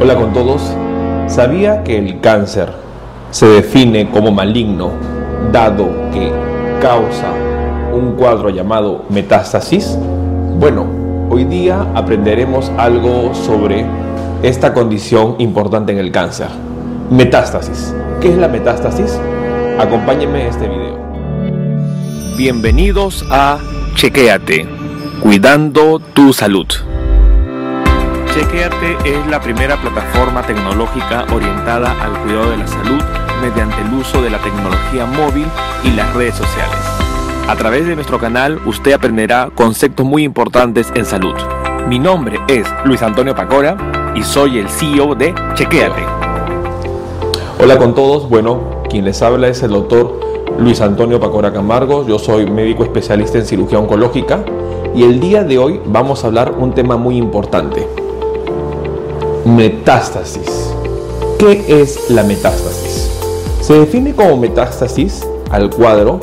Hola con todos. ¿Sabía que el cáncer se define como maligno dado que causa un cuadro llamado metástasis? Bueno, hoy día aprenderemos algo sobre esta condición importante en el cáncer. Metástasis. ¿Qué es la metástasis? Acompáñenme en este video. Bienvenidos a Chequéate, cuidando tu salud. Chequeate es la primera plataforma tecnológica orientada al cuidado de la salud mediante el uso de la tecnología móvil y las redes sociales. A través de nuestro canal usted aprenderá conceptos muy importantes en salud. Mi nombre es Luis Antonio Pacora y soy el CEO de Chequeate. Hola con todos, bueno, quien les habla es el doctor Luis Antonio Pacora Camargo, yo soy médico especialista en cirugía oncológica y el día de hoy vamos a hablar un tema muy importante Metástasis. ¿Qué es la metástasis? Se define como metástasis al cuadro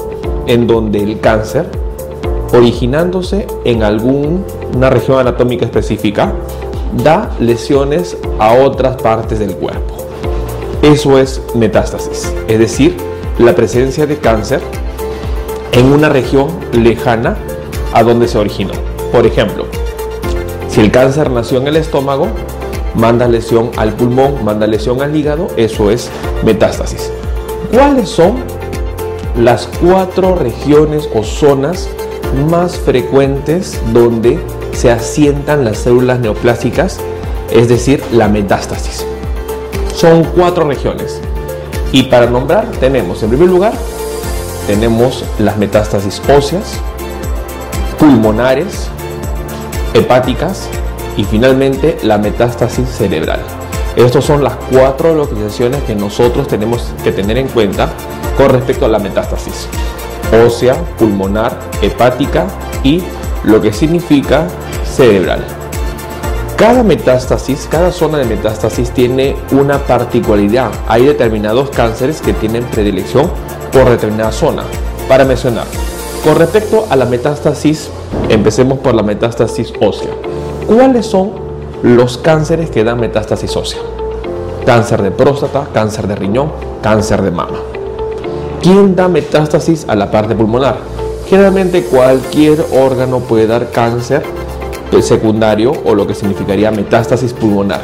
en donde el cáncer, originándose en alguna región anatómica específica, da lesiones a otras partes del cuerpo. Eso es metástasis, es decir, la presencia de cáncer en una región lejana a donde se originó. Por ejemplo, si el cáncer nació en el estómago, manda lesión al pulmón, manda lesión al hígado, eso es metástasis. ¿Cuáles son las cuatro regiones o zonas más frecuentes donde se asientan las células neoplásicas, es decir, la metástasis? Son cuatro regiones. Y para nombrar tenemos, en primer lugar, tenemos las metástasis óseas, pulmonares, hepáticas, y finalmente la metástasis cerebral. Estas son las cuatro localizaciones que nosotros tenemos que tener en cuenta con respecto a la metástasis. Ósea, pulmonar, hepática y lo que significa cerebral. Cada metástasis, cada zona de metástasis tiene una particularidad. Hay determinados cánceres que tienen predilección por determinada zona. Para mencionar, con respecto a la metástasis, empecemos por la metástasis ósea. ¿Cuáles son los cánceres que dan metástasis ósea? Cáncer de próstata, cáncer de riñón, cáncer de mama. ¿Quién da metástasis a la parte pulmonar? Generalmente cualquier órgano puede dar cáncer secundario o lo que significaría metástasis pulmonar.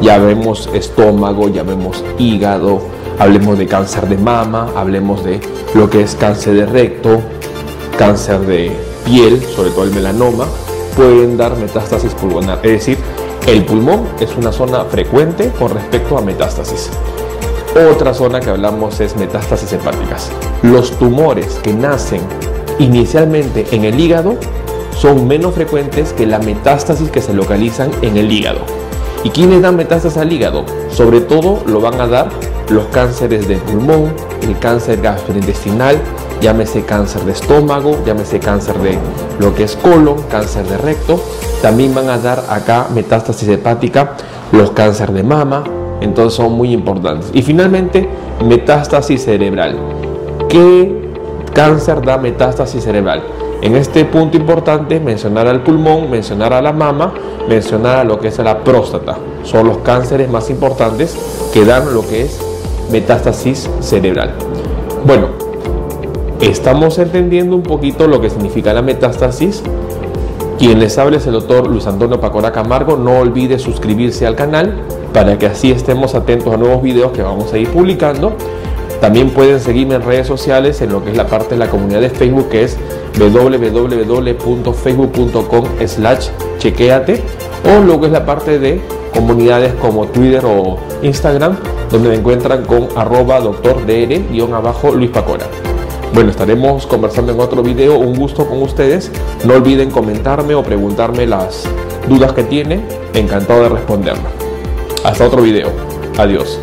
Ya vemos estómago, ya vemos hígado, hablemos de cáncer de mama, hablemos de lo que es cáncer de recto, cáncer de piel, sobre todo el melanoma, pueden dar metástasis pulmonar. Es decir, el pulmón es una zona frecuente con respecto a metástasis. Otra zona que hablamos es metástasis hepáticas. Los tumores que nacen inicialmente en el hígado son menos frecuentes que la metástasis que se localizan en el hígado. ¿Y quiénes dan metástasis al hígado? Sobre todo lo van a dar los cánceres de pulmón, el cáncer gastrointestinal, llámese cáncer de estómago, llámese cáncer de lo que es colon, cáncer de recto. También van a dar acá metástasis hepática, los cánceres de mama, entonces son muy importantes. Y finalmente, metástasis cerebral. ¿Qué cáncer da metástasis cerebral? En este punto importante, mencionar al pulmón, mencionar a la mama, mencionar a lo que es la próstata. Son los cánceres más importantes que dan lo que es metástasis cerebral. Bueno, estamos entendiendo un poquito lo que significa la metástasis. Quien les habla es el doctor Luis Antonio Pacora Camargo. No olvide suscribirse al canal para que así estemos atentos a nuevos videos que vamos a ir publicando. También pueden seguirme en redes sociales en lo que es la parte de la comunidad de Facebook que es www.facebook.com slash chequeate o luego es la parte de comunidades como Twitter o Instagram donde me encuentran con arroba doctor dr Luis Pacora. Bueno, estaremos conversando en otro video. Un gusto con ustedes. No olviden comentarme o preguntarme las dudas que tienen. Encantado de responderlas. Hasta otro video. Adiós.